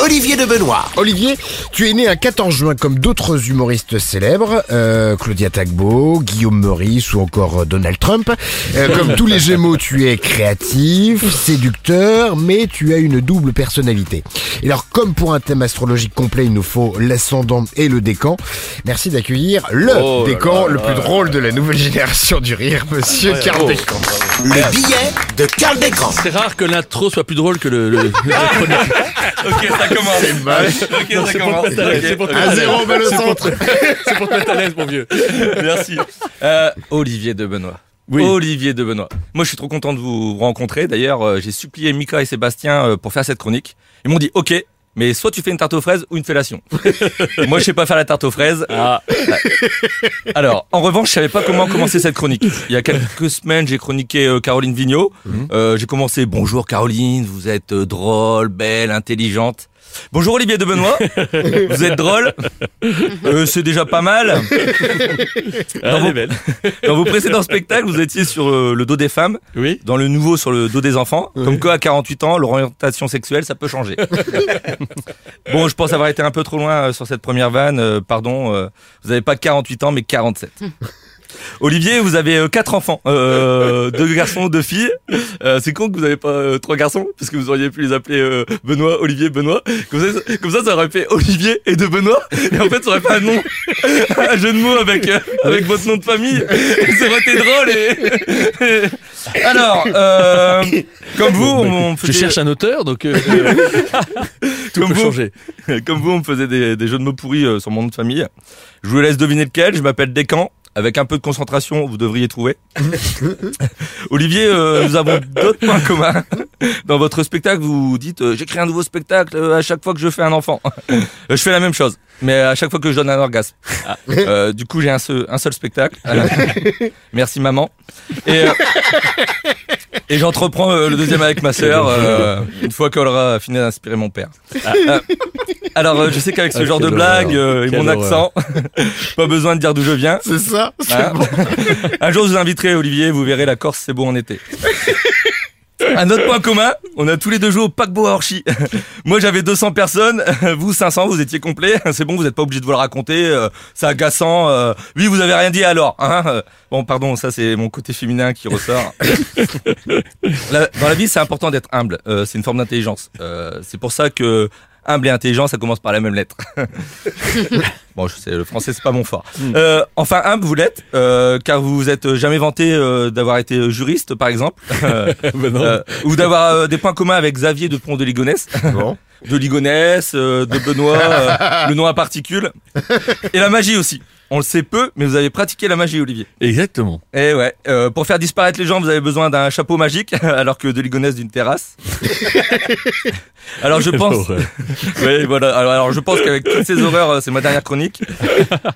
Olivier de Benoît. Olivier, tu es né un 14 juin comme d'autres humoristes célèbres, euh, Claudia Tagbo, Guillaume Meurice ou encore euh, Donald Trump. Euh, comme tous les Gémeaux, tu es créatif, séducteur, mais tu as une double personnalité. Et alors, comme pour un thème astrologique complet, il nous faut l'ascendant et le décan. Merci d'accueillir le Oh décan, là le plus là. drôle de la nouvelle génération du rire, Monsieur Karl oh. Descamps. Le billet de Karl Descamps. C'est rare que l'intro soit plus drôle que le. le, le- Ok, ça commence. Ok, Non, ça c'est pour commence. te mettre à l'aise, Ok. c'est pour te mettre à l'aise. C'est pour centre. te- C'est pour te mettre à l'aise, mon vieux. Merci. Euh, Olivier de Benoît. Oui. Olivier de Benoît. Moi, je suis trop content de vous rencontrer. D'ailleurs, euh, j'ai supplié Mika et Sébastien euh, pour faire cette chronique. Ils m'ont dit OK, mais soit tu fais une tarte aux fraises ou une fellation. Moi, je sais pas faire la tarte aux fraises. Ah, Alors, en revanche, je savais pas comment commencer cette chronique. Il y a quelques semaines, j'ai chroniqué euh, Caroline Vigneault. Euh, j'ai commencé Bonjour Caroline, vous êtes euh, drôle, belle, intelligente. Bonjour Olivier de Benoît, vous êtes drôle. Euh, c'est déjà pas mal. vos- belle. Dans vos précédents spectacles, vous étiez sur euh, le dos des femmes, Oui. dans le nouveau sur le dos des enfants. Comme quoi, à 48 ans, l'orientation sexuelle, ça peut changer. bon, je pense avoir été un peu trop loin euh, sur cette première vanne. euh, pardon, vous n'avez pas 48 ans, mais 47. Olivier, vous avez euh, quatre enfants, euh, deux garçons, deux filles. Euh, c'est con que vous n'avez pas euh, trois garçons, parce que vous auriez pu les appeler euh, Benoît, Olivier, Benoît. Comme ça, ça- comme ça, ça aurait fait Olivier et de Benoît. Et en fait, ça aurait fait un nom, un jeu de mots avec euh, avec votre nom de famille. Ça aurait été drôle. Et... Alors, euh, comme vous, on me Je faisait, cherche un auteur, donc euh, tout Comme peut vous. changer. comme vous, on me faisait des, des jeux de mots pourris euh, sur mon nom de famille. Je vous laisse deviner lequel. Je m'appelle Descamps. Avec un peu de concentration, vous devriez trouver. Olivier, euh, nous avons d'autres points communs. Dans votre spectacle, vous dites euh, créé un nouveau spectacle euh, à chaque fois que je fais un enfant. Euh, je fais la même chose, mais à chaque fois que je donne un orgasme. Euh, du coup, j'ai un seul, un seul spectacle. Merci maman. Et, euh, et j'entreprends euh, le deuxième avec ma sœur euh, une fois qu'elle aura fini d'inspirer mon père. Euh, alors, euh, je sais qu'avec ce Ah, genre de blague euh, et mon accent, pas besoin de dire d'où je viens. C'est ça Hein Un jour, je vous inviterai, Olivier, vous verrez, la Corse, c'est beau en été. Un autre point commun, on a tous les deux joué au paquebot à Orchy. Moi, j'avais 200 personnes, vous 500, vous étiez complet. C'est bon, vous n'êtes pas obligé de vous le raconter. euh, C'est agaçant. euh, Oui, vous avez rien dit alors. Hein euh, bon, pardon, ça c'est mon côté féminin qui ressort. Dans la vie, c'est important d'être humble. C'est une forme d'intelligence. C'est pour ça que humble et intelligent, ça commence par la même lettre. Bon, je sais, le français c'est pas mon fort. Euh, enfin, humble, vous l'êtes, euh, car vous vous êtes jamais vanté euh, d'avoir été juriste, par exemple, Ben non. euh, ou d'avoir des points communs avec Xavier de Pont de Ligonnès, Bon. de Ligonnès, euh, de Benoît, le nom à particules, et la magie aussi. On le sait peu, mais vous avez pratiqué la magie, Olivier. Exactement. Eh ouais, euh, pour faire disparaître les gens, vous avez besoin d'un chapeau magique, alors que de Ligonnès d'une terrasse. alors je pense, oui, voilà. Alors, alors, je pense qu'avec toutes ces horreurs, euh, c'est ma dernière chronique.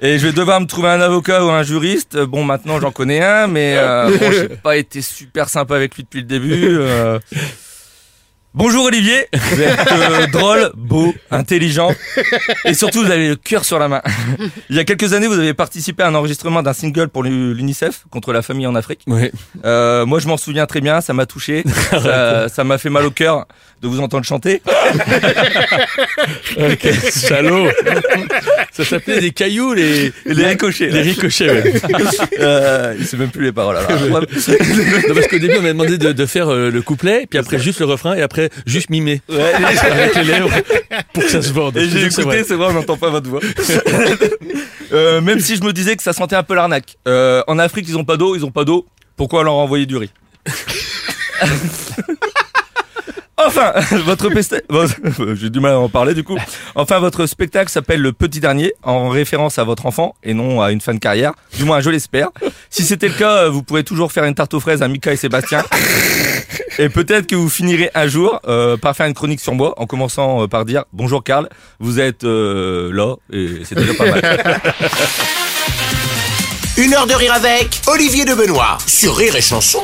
Et je vais devoir me trouver un avocat ou un juriste. Euh, Bon, maintenant, j'en connais un, mais euh, bon, j'ai pas été super sympa avec lui depuis le début. euh. Bonjour Olivier, vous êtes euh, drôle, beau, intelligent et surtout vous avez le cœur sur la main. Il y a quelques années, vous avez participé à un enregistrement d'un single pour l'U- l'UNICEF contre la famille en Afrique. Ouais. Euh, moi, je m'en souviens très bien, ça m'a touché, ça ça m'a fait mal au cœur de vous entendre chanter. Ok, salaud. Ça s'appelait des cailloux, les, Les ricochets. les ricochets, ouais. Euh, il sait même plus les paroles. Alors, Non, parce qu'au début, on m'a demandé de, de faire euh, le couplet, puis après juste le refrain, et après juste mimer. Ouais, Avec les lèvres, pour que ça se vende. j'ai écouté, c'est vrai, on n'entend pas votre voix. Euh, même si je me disais que ça sentait un peu l'arnaque. Euh, en Afrique, ils ont pas d'eau, ils ont pas d'eau. Pourquoi leur envoyer du riz Enfin, votre peste... J'ai du mal à en parler du coup. Enfin, votre spectacle s'appelle Le Petit Dernier, en référence à votre enfant et non à une fin de carrière. Du moins, je l'espère. Si c'était le cas, euh, vous pourrez toujours faire une tarte aux fraises à Mika et Sébastien. Et peut-être que vous finirez un jour euh, par faire une chronique sur moi, en commençant euh, par dire Bonjour Karl, vous êtes euh, là, et c'est déjà pas mal. Une heure de rire avec Olivier de Benoît sur Rire et Chanson.